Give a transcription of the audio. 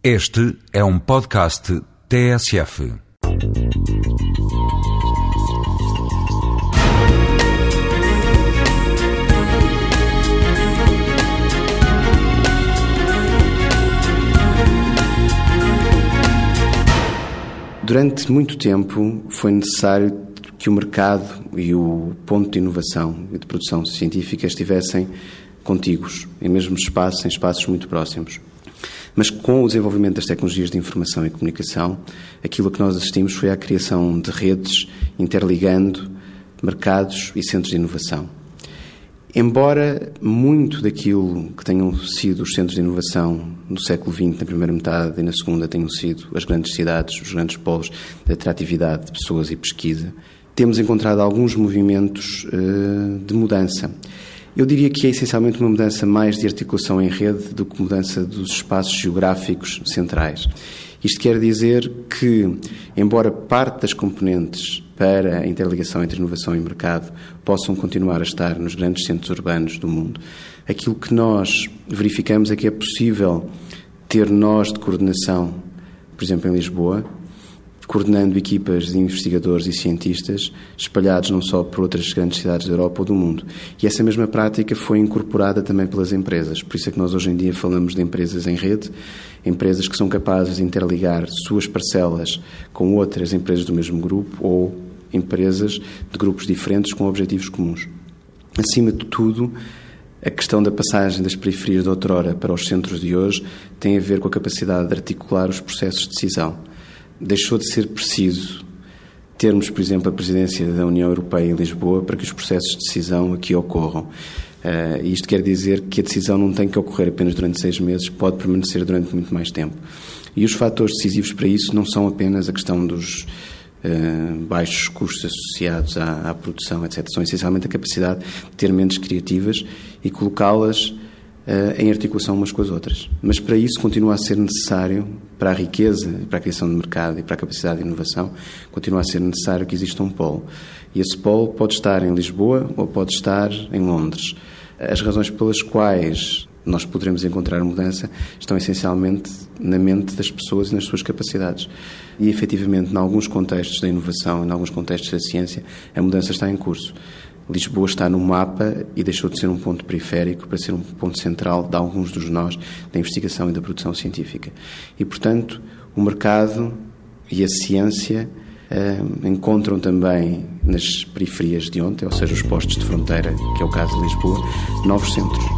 Este é um podcast TSF. Durante muito tempo foi necessário que o mercado e o ponto de inovação e de produção científica estivessem contíguos, em mesmos espaços, em espaços muito próximos. Mas com o desenvolvimento das tecnologias de informação e comunicação, aquilo que nós assistimos foi à criação de redes interligando mercados e centros de inovação. Embora muito daquilo que tenham sido os centros de inovação no século XX, na primeira metade e na segunda, tenham sido as grandes cidades, os grandes polos de atratividade de pessoas e pesquisa, temos encontrado alguns movimentos uh, de mudança. Eu diria que é essencialmente uma mudança mais de articulação em rede do que mudança dos espaços geográficos centrais. Isto quer dizer que, embora parte das componentes para a interligação entre inovação e mercado possam continuar a estar nos grandes centros urbanos do mundo, aquilo que nós verificamos é que é possível ter nós de coordenação, por exemplo, em Lisboa, coordenando equipas de investigadores e cientistas espalhados não só por outras grandes cidades da Europa ou do mundo. E essa mesma prática foi incorporada também pelas empresas. Por isso é que nós hoje em dia falamos de empresas em rede, empresas que são capazes de interligar suas parcelas com outras empresas do mesmo grupo ou empresas de grupos diferentes com objetivos comuns. Acima de tudo, a questão da passagem das periferias de outrora para os centros de hoje tem a ver com a capacidade de articular os processos de decisão deixou de ser preciso termos, por exemplo, a presidência da União Europeia em Lisboa para que os processos de decisão aqui ocorram. Uh, isto quer dizer que a decisão não tem que ocorrer apenas durante seis meses, pode permanecer durante muito mais tempo. E os fatores decisivos para isso não são apenas a questão dos uh, baixos custos associados à, à, produção, etc. São essencialmente a capacidade de ter mentes criativas e colocá-las em articulação umas com as outras. Mas para isso continua a ser necessário, para a riqueza, para a criação de mercado e para a capacidade de inovação, continua a ser necessário que exista um polo. E esse polo pode estar em Lisboa ou pode estar em Londres. As razões pelas quais nós poderemos encontrar mudança estão essencialmente na mente das pessoas e nas suas capacidades. E, efetivamente, em alguns contextos da inovação, em alguns contextos da ciência, a mudança está em curso. Lisboa está no mapa e deixou de ser um ponto periférico para ser um ponto central de alguns dos nós da investigação e da produção científica. E, portanto, o mercado e a ciência eh, encontram também nas periferias de ontem, ou seja, os postos de fronteira, que é o caso de Lisboa, novos centros.